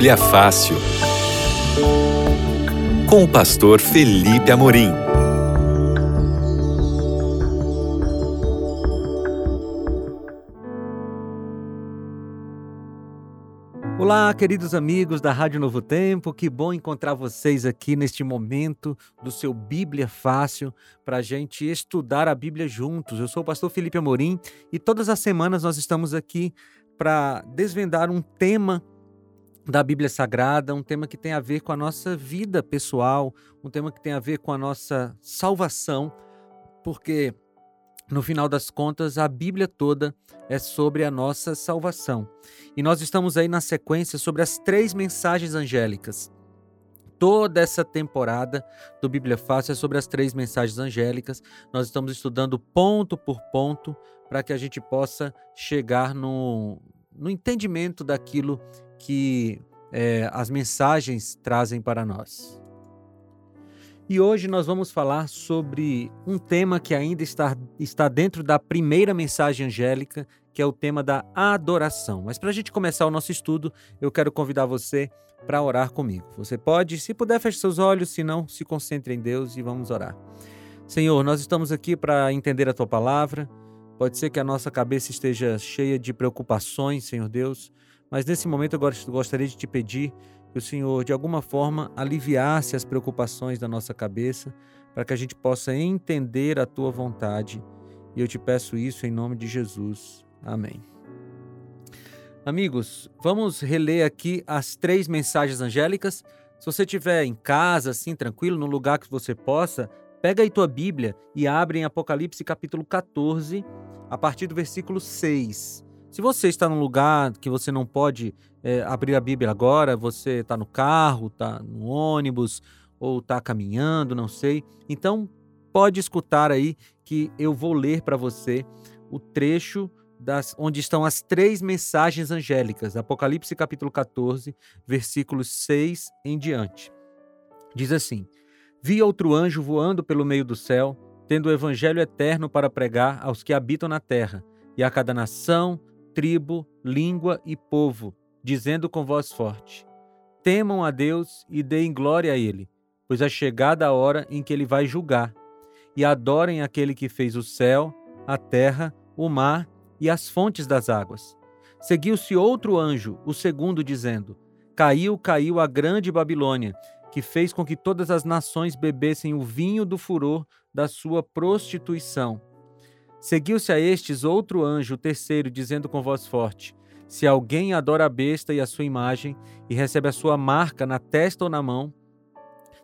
Bíblia Fácil. Com o pastor Felipe Amorim. Olá, queridos amigos da Rádio Novo Tempo, que bom encontrar vocês aqui neste momento do seu Bíblia Fácil para a gente estudar a Bíblia juntos. Eu sou o pastor Felipe Amorim e todas as semanas nós estamos aqui para desvendar um tema da Bíblia Sagrada, um tema que tem a ver com a nossa vida pessoal, um tema que tem a ver com a nossa salvação, porque no final das contas a Bíblia toda é sobre a nossa salvação. E nós estamos aí na sequência sobre as três mensagens angélicas. Toda essa temporada do Bíblia Fácil é sobre as três mensagens angélicas. Nós estamos estudando ponto por ponto para que a gente possa chegar no, no entendimento daquilo que é, as mensagens trazem para nós. E hoje nós vamos falar sobre um tema que ainda está, está dentro da primeira mensagem angélica, que é o tema da adoração. Mas para a gente começar o nosso estudo, eu quero convidar você para orar comigo. Você pode, se puder, feche seus olhos, se não, se concentre em Deus e vamos orar. Senhor, nós estamos aqui para entender a tua palavra. Pode ser que a nossa cabeça esteja cheia de preocupações, Senhor Deus, mas nesse momento eu gostaria de te pedir que o Senhor, de alguma forma, aliviasse as preocupações da nossa cabeça, para que a gente possa entender a tua vontade. E eu te peço isso em nome de Jesus. Amém. Amigos, vamos reler aqui as três mensagens angélicas. Se você estiver em casa, assim, tranquilo, num lugar que você possa, pega aí tua Bíblia e abre em Apocalipse capítulo 14, a partir do versículo 6. Se você está num lugar que você não pode é, abrir a Bíblia agora, você está no carro, está no ônibus ou está caminhando, não sei, então pode escutar aí que eu vou ler para você o trecho das, onde estão as três mensagens angélicas, Apocalipse capítulo 14, versículos 6 em diante. Diz assim: Vi outro anjo voando pelo meio do céu, tendo o evangelho eterno para pregar aos que habitam na terra, e a cada nação, tribo, língua e povo, dizendo com voz forte: Temam a Deus e deem glória a Ele, pois é chegada a hora em que Ele vai julgar, e adorem aquele que fez o céu, a terra, o mar e as fontes das águas. Seguiu-se outro anjo, o segundo, dizendo: Caiu, caiu a grande Babilônia, que fez com que todas as nações bebessem o vinho do furor da sua prostituição. Seguiu-se a estes outro anjo, o terceiro, dizendo com voz forte: Se alguém adora a besta e a sua imagem, e recebe a sua marca na testa ou na mão,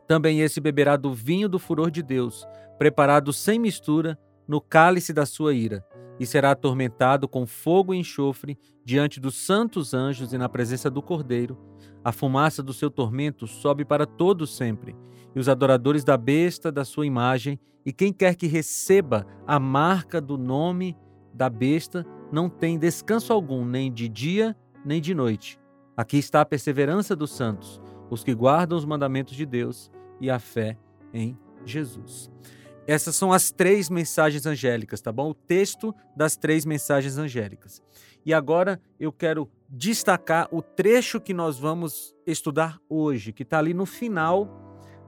também esse beberá do vinho do furor de Deus, preparado sem mistura, no cálice da sua ira, e será atormentado com fogo e enxofre diante dos santos anjos e na presença do Cordeiro. A fumaça do seu tormento sobe para todos sempre, e os adoradores da besta, da sua imagem, e quem quer que receba a marca do nome da besta, não tem descanso algum, nem de dia, nem de noite. Aqui está a perseverança dos santos, os que guardam os mandamentos de Deus e a fé em Jesus. Essas são as três mensagens angélicas, tá bom? O texto das três mensagens angélicas. E agora eu quero destacar o trecho que nós vamos estudar hoje, que está ali no final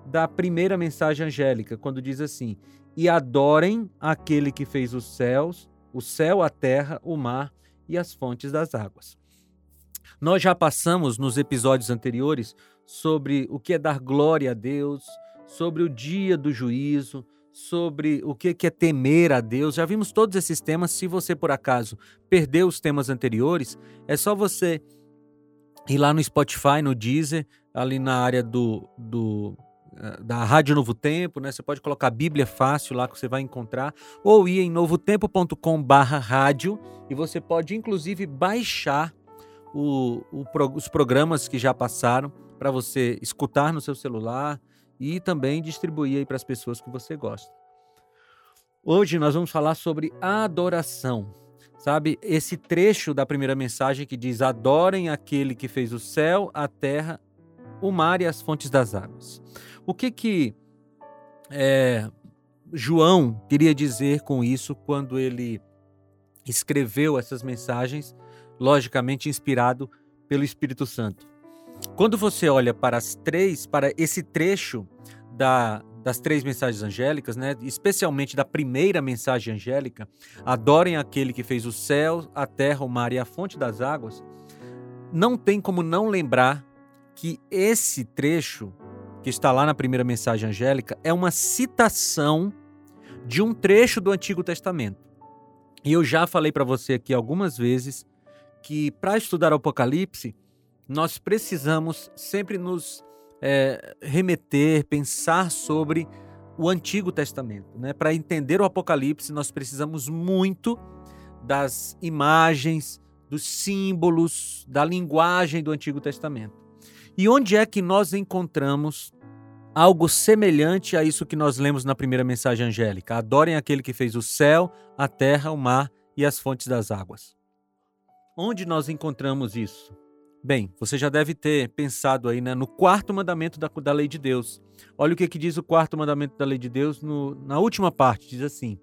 da primeira mensagem angélica, quando diz assim: E adorem aquele que fez os céus, o céu, a terra, o mar e as fontes das águas. Nós já passamos nos episódios anteriores sobre o que é dar glória a Deus, sobre o dia do juízo, sobre o que é temer a Deus. Já vimos todos esses temas. Se você, por acaso, perdeu os temas anteriores, é só você ir lá no Spotify, no Deezer, ali na área do, do eh, da Rádio Novo Tempo, né? Você pode colocar Bíblia Fácil lá que você vai encontrar, ou ir em novotempo.com/barra rádio e você pode inclusive baixar o, o, os programas que já passaram para você escutar no seu celular, e também distribuir aí para as pessoas que você gosta. Hoje nós vamos falar sobre adoração. Sabe, esse trecho da primeira mensagem que diz: Adorem aquele que fez o céu, a terra, o mar e as fontes das águas. O que que é, João queria dizer com isso quando ele escreveu essas mensagens, logicamente inspirado pelo Espírito Santo? Quando você olha para as três, para esse trecho da, das três mensagens angélicas, né, especialmente da primeira mensagem angélica, adorem aquele que fez o céu, a terra, o mar e a fonte das águas, não tem como não lembrar que esse trecho que está lá na primeira mensagem angélica é uma citação de um trecho do Antigo Testamento. E eu já falei para você aqui algumas vezes que para estudar o Apocalipse, nós precisamos sempre nos é, remeter, pensar sobre o Antigo Testamento. Né? Para entender o Apocalipse, nós precisamos muito das imagens, dos símbolos, da linguagem do Antigo Testamento. E onde é que nós encontramos algo semelhante a isso que nós lemos na primeira mensagem angélica? Adorem aquele que fez o céu, a terra, o mar e as fontes das águas. Onde nós encontramos isso? Bem, você já deve ter pensado aí né, no quarto mandamento da, da lei de Deus. Olha o que, que diz o quarto mandamento da lei de Deus no, na última parte: diz assim.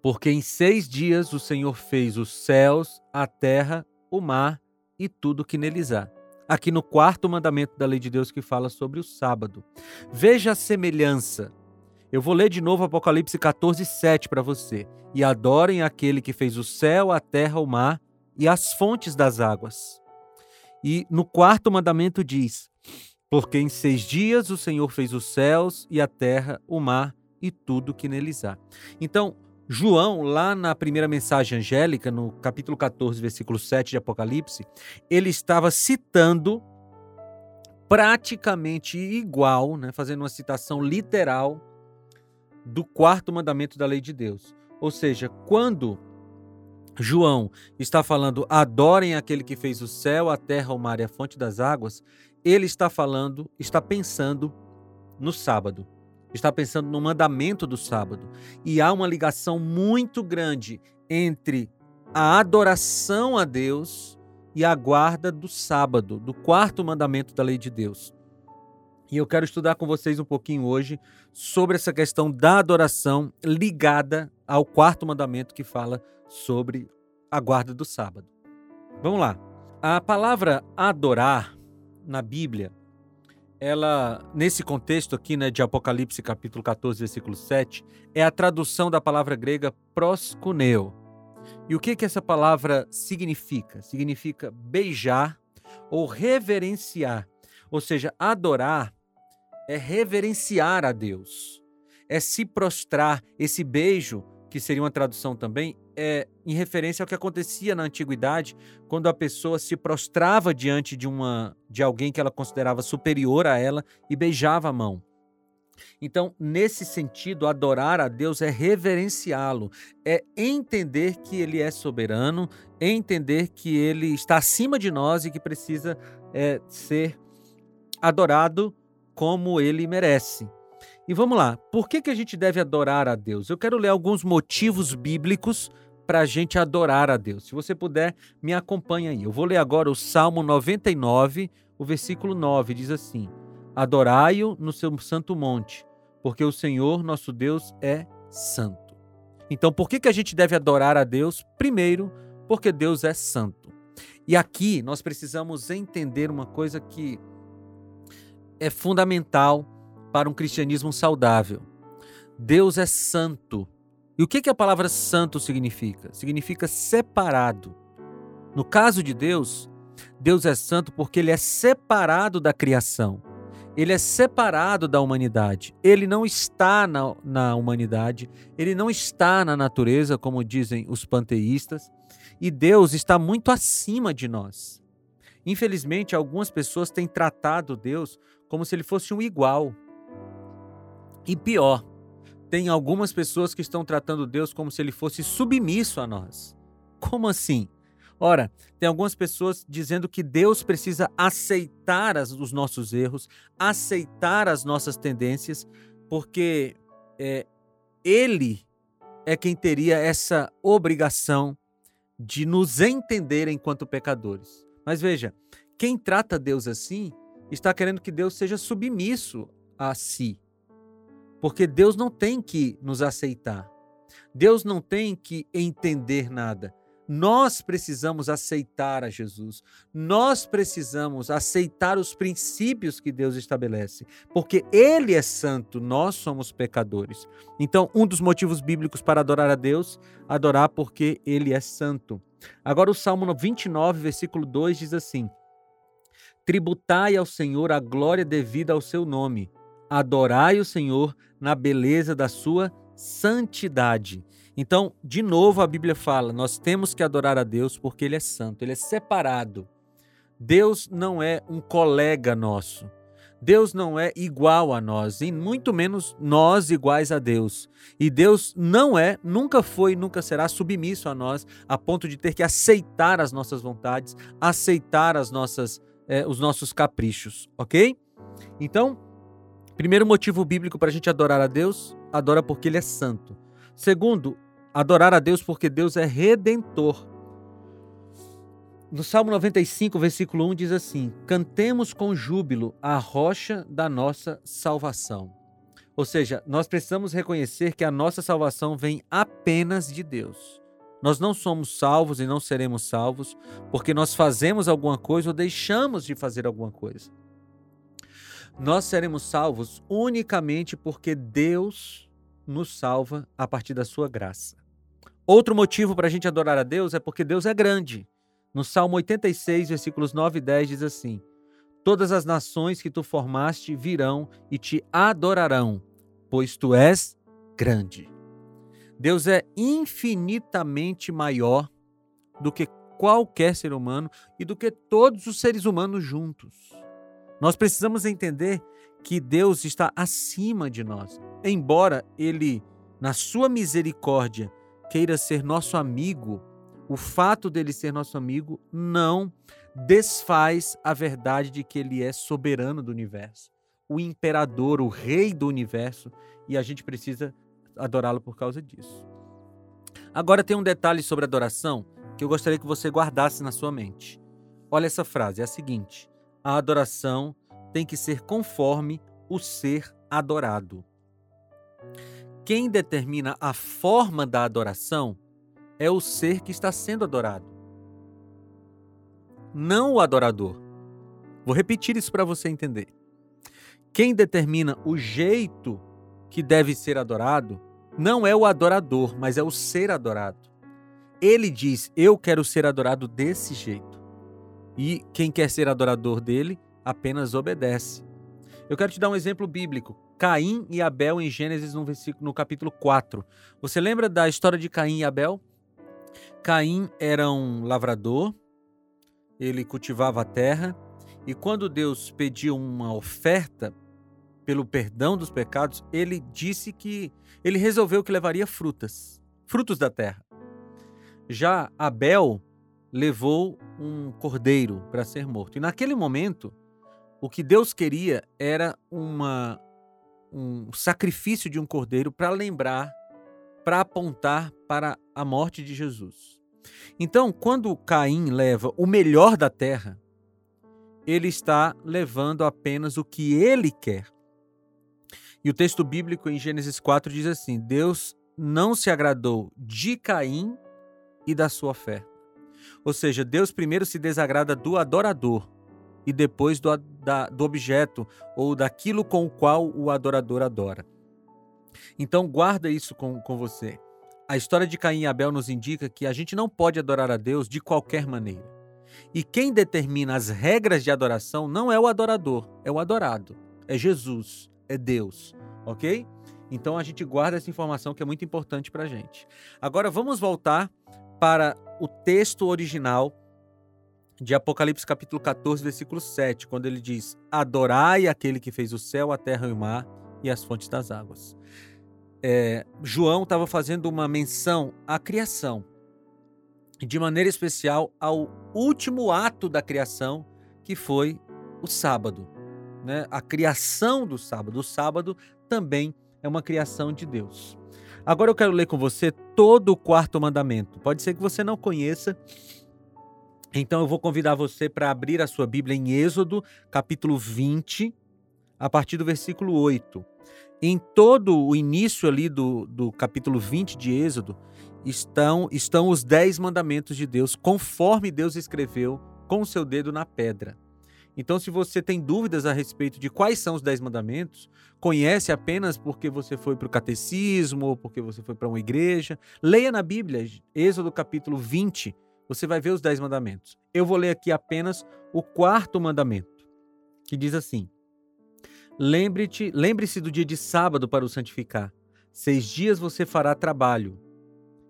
Porque em seis dias o Senhor fez os céus, a terra, o mar e tudo que neles há. Aqui no quarto mandamento da lei de Deus que fala sobre o sábado. Veja a semelhança. Eu vou ler de novo Apocalipse 14, 7 para você. E adorem aquele que fez o céu, a terra, o mar e as fontes das águas. E no quarto mandamento diz: Porque em seis dias o Senhor fez os céus e a terra, o mar e tudo que neles há. Então, João, lá na primeira mensagem angélica, no capítulo 14, versículo 7 de Apocalipse, ele estava citando praticamente igual, né, fazendo uma citação literal do quarto mandamento da lei de Deus. Ou seja, quando João está falando: adorem aquele que fez o céu, a terra, o mar e a fonte das águas. Ele está falando, está pensando no sábado. Está pensando no mandamento do sábado. E há uma ligação muito grande entre a adoração a Deus e a guarda do sábado, do quarto mandamento da lei de Deus. E eu quero estudar com vocês um pouquinho hoje sobre essa questão da adoração ligada ao quarto mandamento que fala sobre a guarda do sábado. Vamos lá. A palavra adorar na Bíblia, ela nesse contexto aqui, né, de Apocalipse capítulo 14, versículo 7, é a tradução da palavra grega proskuneo. E o que que essa palavra significa? Significa beijar ou reverenciar. Ou seja, adorar é reverenciar a Deus. É se prostrar, esse beijo que seria uma tradução também, é em referência ao que acontecia na antiguidade, quando a pessoa se prostrava diante de uma de alguém que ela considerava superior a ela e beijava a mão. Então, nesse sentido, adorar a Deus é reverenciá-lo, é entender que ele é soberano, é entender que ele está acima de nós e que precisa é, ser adorado como ele merece. E vamos lá, por que, que a gente deve adorar a Deus? Eu quero ler alguns motivos bíblicos para a gente adorar a Deus. Se você puder, me acompanhe aí. Eu vou ler agora o Salmo 99, o versículo 9, diz assim: Adorai-o no seu santo monte, porque o Senhor nosso Deus é santo. Então, por que, que a gente deve adorar a Deus? Primeiro, porque Deus é santo. E aqui nós precisamos entender uma coisa que é fundamental para um cristianismo saudável. Deus é santo. E o que, que a palavra santo significa? Significa separado. No caso de Deus, Deus é santo porque ele é separado da criação. Ele é separado da humanidade. Ele não está na, na humanidade, ele não está na natureza, como dizem os panteístas, e Deus está muito acima de nós. Infelizmente, algumas pessoas têm tratado Deus como se ele fosse um igual, e pior, tem algumas pessoas que estão tratando Deus como se ele fosse submisso a nós. Como assim? Ora, tem algumas pessoas dizendo que Deus precisa aceitar as, os nossos erros, aceitar as nossas tendências, porque é, Ele é quem teria essa obrigação de nos entender enquanto pecadores. Mas veja, quem trata Deus assim está querendo que Deus seja submisso a si. Porque Deus não tem que nos aceitar. Deus não tem que entender nada. Nós precisamos aceitar a Jesus. Nós precisamos aceitar os princípios que Deus estabelece, porque Ele é santo, nós somos pecadores. Então, um dos motivos bíblicos para adorar a Deus, adorar porque Ele é santo. Agora, o Salmo 29, versículo 2 diz assim: Tributai ao Senhor a glória devida ao seu nome, adorai o Senhor na beleza da sua santidade. Então, de novo, a Bíblia fala: nós temos que adorar a Deus porque Ele é santo, Ele é separado. Deus não é um colega nosso. Deus não é igual a nós, e muito menos nós iguais a Deus. E Deus não é, nunca foi, nunca será submisso a nós, a ponto de ter que aceitar as nossas vontades, aceitar as nossas, eh, os nossos caprichos, ok? Então, primeiro motivo bíblico para a gente adorar a Deus, adora porque Ele é santo. Segundo, adorar a Deus porque Deus é redentor. No Salmo 95, versículo 1 diz assim: Cantemos com júbilo a rocha da nossa salvação. Ou seja, nós precisamos reconhecer que a nossa salvação vem apenas de Deus. Nós não somos salvos e não seremos salvos porque nós fazemos alguma coisa ou deixamos de fazer alguma coisa. Nós seremos salvos unicamente porque Deus nos salva a partir da sua graça. Outro motivo para a gente adorar a Deus é porque Deus é grande. No Salmo 86, versículos 9 e 10 diz assim: Todas as nações que tu formaste virão e te adorarão, pois tu és grande. Deus é infinitamente maior do que qualquer ser humano e do que todos os seres humanos juntos. Nós precisamos entender que Deus está acima de nós. Embora ele, na sua misericórdia, queira ser nosso amigo, o fato dele ser nosso amigo não desfaz a verdade de que ele é soberano do universo, o imperador, o rei do universo, e a gente precisa adorá-lo por causa disso. Agora tem um detalhe sobre adoração que eu gostaria que você guardasse na sua mente. Olha essa frase, é a seguinte: a adoração tem que ser conforme o ser adorado. Quem determina a forma da adoração é o ser que está sendo adorado, não o adorador. Vou repetir isso para você entender. Quem determina o jeito que deve ser adorado não é o adorador, mas é o ser adorado. Ele diz: Eu quero ser adorado desse jeito. E quem quer ser adorador dele apenas obedece. Eu quero te dar um exemplo bíblico. Caim e Abel em Gênesis no, versículo, no capítulo 4. Você lembra da história de Caim e Abel? Caim era um lavrador, ele cultivava a terra, e quando Deus pediu uma oferta pelo perdão dos pecados, ele disse que ele resolveu que levaria frutas, frutos da terra. Já Abel levou um cordeiro para ser morto. E naquele momento, o que Deus queria era uma um sacrifício de um cordeiro para lembrar, para apontar para a morte de Jesus. Então, quando Caim leva o melhor da terra, ele está levando apenas o que ele quer. E o texto bíblico em Gênesis 4 diz assim: Deus não se agradou de Caim e da sua oferta. Ou seja, Deus primeiro se desagrada do adorador e depois do, da, do objeto ou daquilo com o qual o adorador adora. Então, guarda isso com, com você. A história de Caim e Abel nos indica que a gente não pode adorar a Deus de qualquer maneira. E quem determina as regras de adoração não é o adorador, é o adorado. É Jesus, é Deus, ok? Então a gente guarda essa informação que é muito importante para a gente. Agora vamos voltar para o texto original de Apocalipse capítulo 14, versículo 7, quando ele diz: Adorai aquele que fez o céu, a terra e o mar e as fontes das águas. É, João estava fazendo uma menção à criação, de maneira especial ao último ato da criação, que foi o sábado. Né? A criação do sábado. O sábado também é uma criação de Deus. Agora eu quero ler com você todo o quarto mandamento. Pode ser que você não conheça, então eu vou convidar você para abrir a sua Bíblia em Êxodo, capítulo 20, a partir do versículo 8. Em todo o início ali do, do capítulo 20 de Êxodo, estão, estão os dez mandamentos de Deus, conforme Deus escreveu com o seu dedo na pedra. Então, se você tem dúvidas a respeito de quais são os dez mandamentos, conhece apenas porque você foi para o catecismo ou porque você foi para uma igreja, leia na Bíblia, Êxodo capítulo 20, você vai ver os dez mandamentos. Eu vou ler aqui apenas o quarto mandamento, que diz assim: Lembre-te, lembre-se do dia de sábado para o santificar. Seis dias você fará trabalho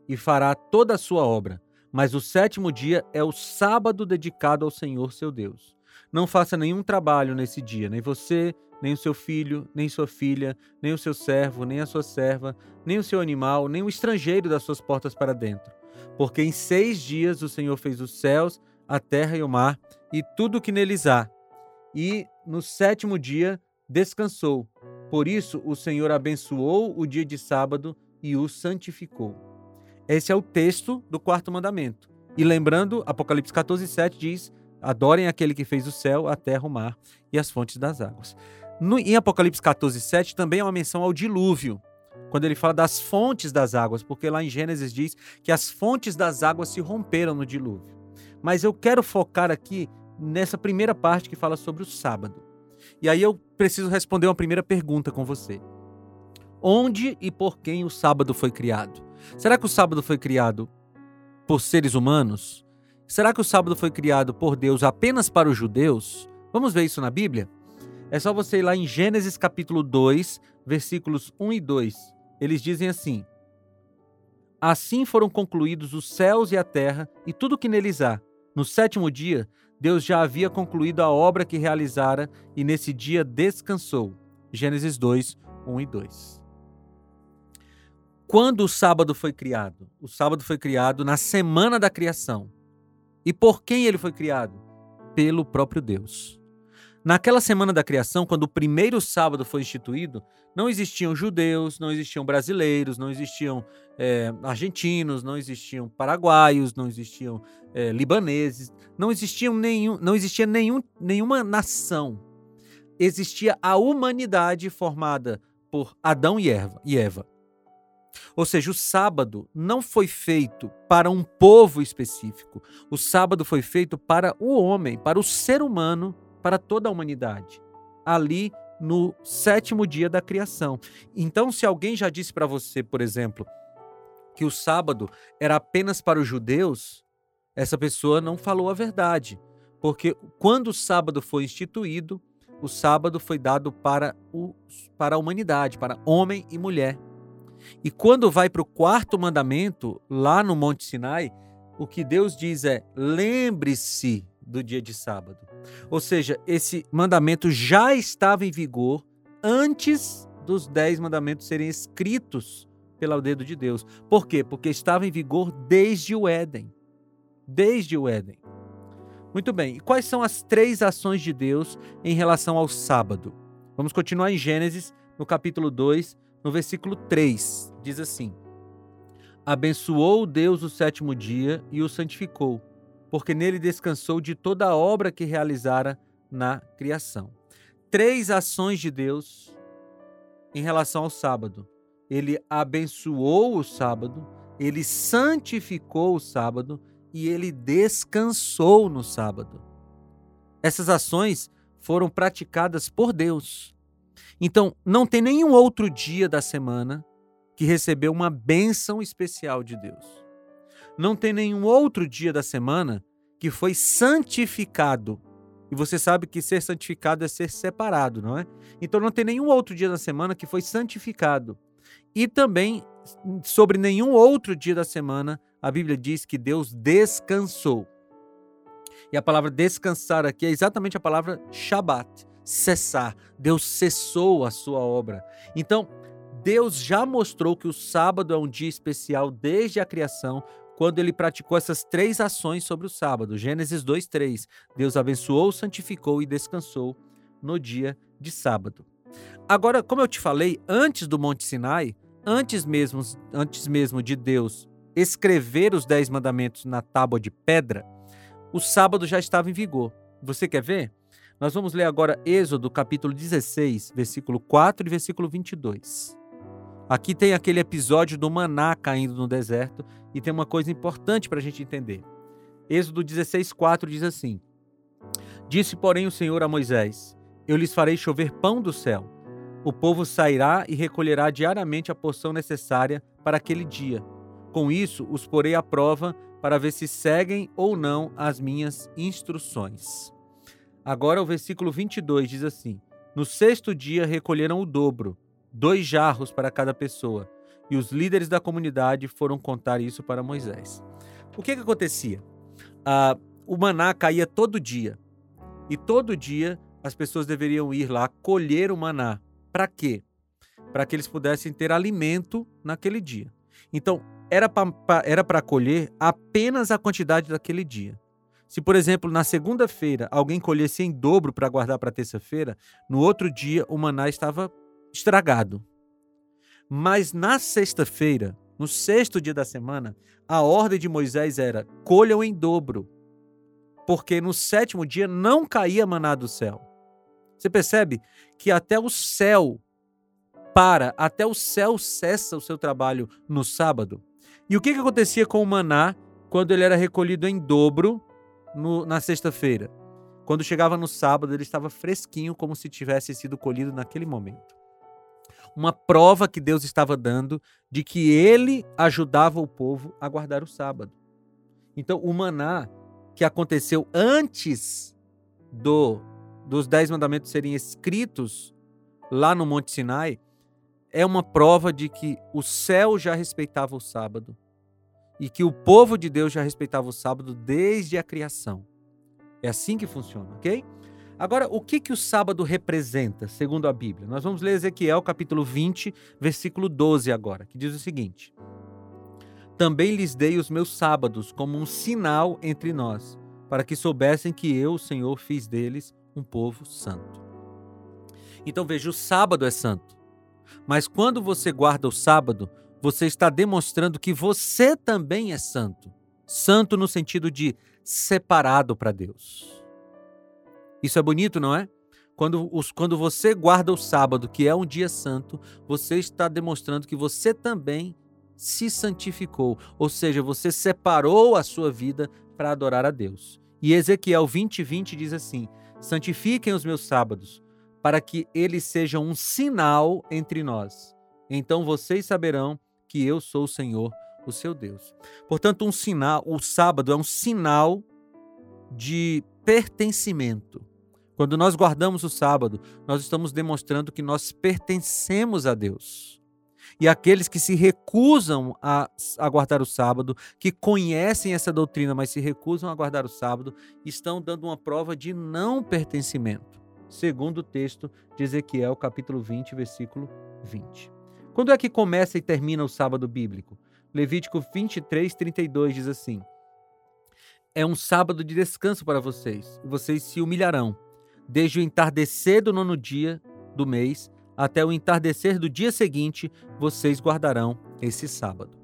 e fará toda a sua obra, mas o sétimo dia é o sábado dedicado ao Senhor seu Deus. Não faça nenhum trabalho nesse dia, nem você, nem o seu filho, nem sua filha, nem o seu servo, nem a sua serva, nem o seu animal, nem o estrangeiro das suas portas para dentro. Porque em seis dias o Senhor fez os céus, a terra e o mar, e tudo o que neles há. E no sétimo dia descansou. Por isso o Senhor abençoou o dia de sábado e o santificou. Esse é o texto do quarto mandamento. E lembrando, Apocalipse 14, 7 diz: Adorem aquele que fez o céu, a terra, o mar e as fontes das águas. No, em Apocalipse 14, 7 também é uma menção ao dilúvio, quando ele fala das fontes das águas, porque lá em Gênesis diz que as fontes das águas se romperam no dilúvio. Mas eu quero focar aqui nessa primeira parte que fala sobre o sábado. E aí eu preciso responder uma primeira pergunta com você. Onde e por quem o sábado foi criado? Será que o sábado foi criado por seres humanos? Será que o sábado foi criado por Deus apenas para os judeus? Vamos ver isso na Bíblia? É só você ir lá em Gênesis capítulo 2, versículos 1 e 2. Eles dizem assim: Assim foram concluídos os céus e a terra e tudo que neles há. No sétimo dia, Deus já havia concluído a obra que realizara e nesse dia descansou. Gênesis 2, 1 e 2. Quando o sábado foi criado? O sábado foi criado na semana da criação. E por quem ele foi criado? Pelo próprio Deus. Naquela semana da criação, quando o primeiro sábado foi instituído, não existiam judeus, não existiam brasileiros, não existiam é, argentinos, não existiam paraguaios, não existiam é, libaneses, não existiam nenhum, não existia nenhum, nenhuma nação. Existia a humanidade formada por Adão e Eva. E Eva. Ou seja, o sábado não foi feito para um povo específico. O sábado foi feito para o homem, para o ser humano, para toda a humanidade. Ali no sétimo dia da criação. Então, se alguém já disse para você, por exemplo, que o sábado era apenas para os judeus, essa pessoa não falou a verdade. Porque quando o sábado foi instituído, o sábado foi dado para, o, para a humanidade, para homem e mulher. E quando vai para o quarto mandamento, lá no Monte Sinai, o que Deus diz é: lembre-se do dia de sábado. Ou seja, esse mandamento já estava em vigor antes dos dez mandamentos serem escritos pelo dedo de Deus. Por quê? Porque estava em vigor desde o Éden. Desde o Éden. Muito bem, e quais são as três ações de Deus em relação ao sábado? Vamos continuar em Gênesis, no capítulo 2, no versículo 3, diz assim: Abençoou Deus o sétimo dia e o santificou, porque nele descansou de toda a obra que realizara na criação. Três ações de Deus em relação ao sábado. Ele abençoou o sábado, ele santificou o sábado e ele descansou no sábado. Essas ações foram praticadas por Deus. Então, não tem nenhum outro dia da semana que recebeu uma bênção especial de Deus. Não tem nenhum outro dia da semana que foi santificado. E você sabe que ser santificado é ser separado, não é? Então não tem nenhum outro dia da semana que foi santificado. E também sobre nenhum outro dia da semana a Bíblia diz que Deus descansou. E a palavra descansar aqui é exatamente a palavra Shabat, cessar. Deus cessou a sua obra. Então, Deus já mostrou que o sábado é um dia especial desde a criação, quando ele praticou essas três ações sobre o sábado. Gênesis 2:3. Deus abençoou, santificou e descansou no dia de sábado. Agora, como eu te falei, antes do Monte Sinai, antes mesmo, antes mesmo de Deus escrever os dez mandamentos na tábua de pedra, o sábado já estava em vigor. Você quer ver? Nós vamos ler agora Êxodo, capítulo 16, versículo 4 e versículo 22. Aqui tem aquele episódio do maná caindo no deserto e tem uma coisa importante para a gente entender. Êxodo 16,4 diz assim: Disse, porém, o Senhor a Moisés: Eu lhes farei chover pão do céu. O povo sairá e recolherá diariamente a porção necessária para aquele dia. Com isso, os porei à prova para ver se seguem ou não as minhas instruções. Agora, o versículo 22 diz assim: No sexto dia recolheram o dobro dois jarros para cada pessoa. E os líderes da comunidade foram contar isso para Moisés. O que, que acontecia? Ah, o maná caía todo dia. E todo dia as pessoas deveriam ir lá colher o maná. Para quê? Para que eles pudessem ter alimento naquele dia. Então, era para colher apenas a quantidade daquele dia. Se, por exemplo, na segunda-feira alguém colhesse em dobro para guardar para terça-feira, no outro dia o maná estava estragado. Mas na sexta-feira, no sexto dia da semana, a ordem de Moisés era: colham em dobro, porque no sétimo dia não caía maná do céu. Você percebe que até o céu para, até o céu cessa o seu trabalho no sábado. E o que, que acontecia com o maná quando ele era recolhido em dobro no, na sexta-feira? Quando chegava no sábado, ele estava fresquinho, como se tivesse sido colhido naquele momento uma prova que Deus estava dando de que ele ajudava o povo a guardar o sábado. Então, o maná que aconteceu antes do dos dez mandamentos serem escritos lá no Monte Sinai é uma prova de que o céu já respeitava o sábado e que o povo de Deus já respeitava o sábado desde a criação. É assim que funciona, ok? Agora, o que, que o sábado representa, segundo a Bíblia? Nós vamos ler Ezequiel capítulo 20, versículo 12 agora, que diz o seguinte: Também lhes dei os meus sábados como um sinal entre nós, para que soubessem que eu, o Senhor, fiz deles um povo santo. Então veja, o sábado é santo. Mas quando você guarda o sábado, você está demonstrando que você também é santo. Santo no sentido de separado para Deus. Isso é bonito, não é? Quando, os, quando você guarda o sábado, que é um dia santo, você está demonstrando que você também se santificou, ou seja, você separou a sua vida para adorar a Deus. E Ezequiel 20, 20 diz assim: Santifiquem os meus sábados, para que eles sejam um sinal entre nós. Então vocês saberão que eu sou o Senhor, o seu Deus. Portanto, um sinal, o sábado é um sinal de pertencimento. Quando nós guardamos o sábado, nós estamos demonstrando que nós pertencemos a Deus. E aqueles que se recusam a, a, guardar o sábado, que conhecem essa doutrina, mas se recusam a guardar o sábado, estão dando uma prova de não pertencimento, segundo o texto de Ezequiel, capítulo 20, versículo 20. Quando é que começa e termina o sábado bíblico? Levítico 23, 32 diz assim: É um sábado de descanso para vocês, e vocês se humilharão desde o entardecer do nono dia do mês até o entardecer do dia seguinte, vocês guardarão esse sábado.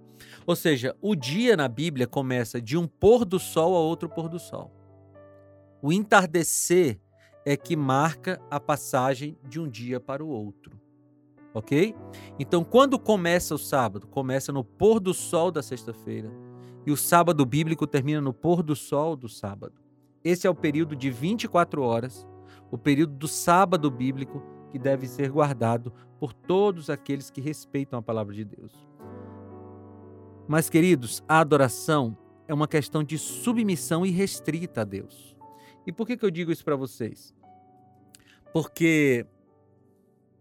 Ou seja, o dia na Bíblia começa de um pôr do sol a outro pôr do sol. O entardecer é que marca a passagem de um dia para o outro. Ok? Então, quando começa o sábado? Começa no pôr do sol da sexta-feira. E o sábado bíblico termina no pôr do sol do sábado. Esse é o período de 24 horas o período do sábado bíblico que deve ser guardado por todos aqueles que respeitam a palavra de Deus. Mas, queridos, a adoração é uma questão de submissão irrestrita a Deus. E por que, que eu digo isso para vocês? Porque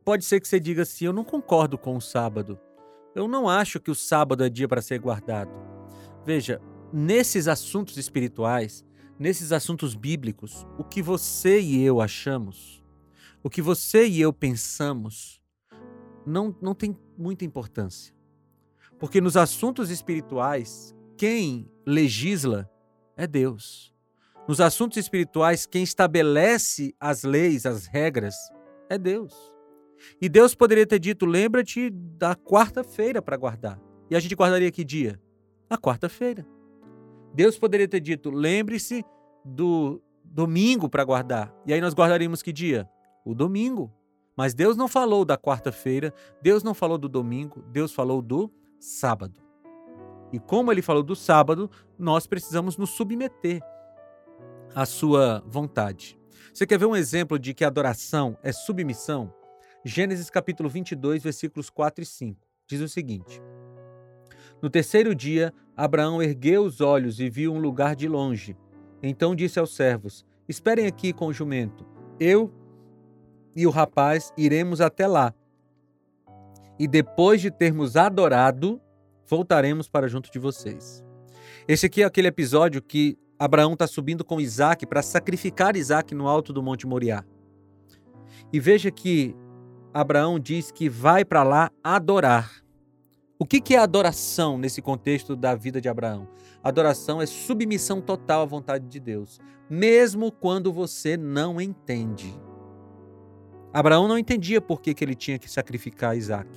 pode ser que você diga assim: eu não concordo com o sábado. Eu não acho que o sábado é dia para ser guardado. Veja, nesses assuntos espirituais, nesses assuntos bíblicos, o que você e eu achamos, o que você e eu pensamos, não, não tem muita importância. Porque nos assuntos espirituais, quem legisla é Deus. Nos assuntos espirituais, quem estabelece as leis, as regras, é Deus. E Deus poderia ter dito: lembra-te da quarta-feira para guardar. E a gente guardaria que dia? A quarta-feira. Deus poderia ter dito: lembre-se do domingo para guardar. E aí nós guardaríamos que dia? O domingo. Mas Deus não falou da quarta-feira, Deus não falou do domingo, Deus falou do sábado. E como ele falou do sábado, nós precisamos nos submeter à sua vontade. Você quer ver um exemplo de que adoração é submissão? Gênesis capítulo 22, versículos 4 e 5. Diz o seguinte: No terceiro dia, Abraão ergueu os olhos e viu um lugar de longe. Então disse aos servos: Esperem aqui com o jumento. Eu e o rapaz iremos até lá. E depois de termos adorado, voltaremos para junto de vocês. Esse aqui é aquele episódio que Abraão está subindo com Isaac para sacrificar Isaac no alto do Monte Moriá. E veja que Abraão diz que vai para lá adorar. O que, que é adoração nesse contexto da vida de Abraão? Adoração é submissão total à vontade de Deus, mesmo quando você não entende. Abraão não entendia por que, que ele tinha que sacrificar Isaac.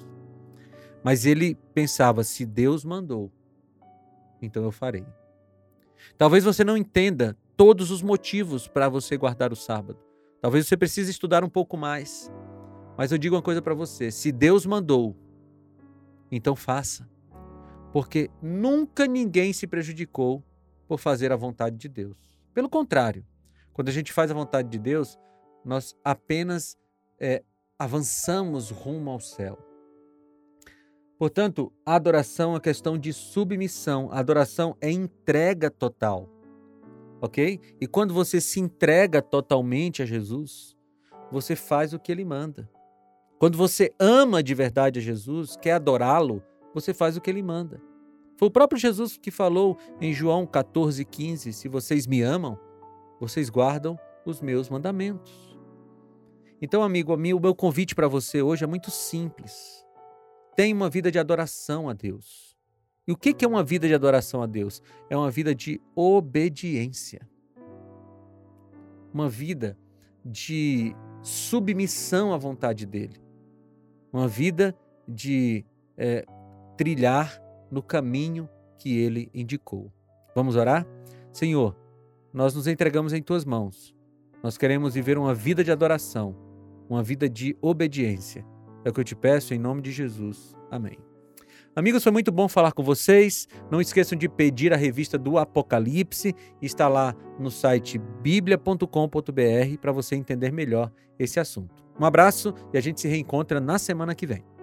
Mas ele pensava: se Deus mandou, então eu farei. Talvez você não entenda todos os motivos para você guardar o sábado. Talvez você precise estudar um pouco mais. Mas eu digo uma coisa para você: se Deus mandou, então faça. Porque nunca ninguém se prejudicou por fazer a vontade de Deus. Pelo contrário, quando a gente faz a vontade de Deus, nós apenas é, avançamos rumo ao céu. Portanto, a adoração é questão de submissão, a adoração é entrega total. Ok? E quando você se entrega totalmente a Jesus, você faz o que ele manda. Quando você ama de verdade a Jesus, quer adorá-lo, você faz o que ele manda. Foi o próprio Jesus que falou em João 14,15: Se vocês me amam, vocês guardam os meus mandamentos. Então, amigo, o meu convite para você hoje é muito simples. Tenha uma vida de adoração a Deus. E o que é uma vida de adoração a Deus? É uma vida de obediência. Uma vida de submissão à vontade dele. Uma vida de é, trilhar no caminho que ele indicou. Vamos orar? Senhor, nós nos entregamos em tuas mãos. Nós queremos viver uma vida de adoração uma vida de obediência. É o que eu te peço em nome de Jesus. Amém. Amigos, foi muito bom falar com vocês. Não esqueçam de pedir a revista do Apocalipse, está lá no site biblia.com.br para você entender melhor esse assunto. Um abraço e a gente se reencontra na semana que vem.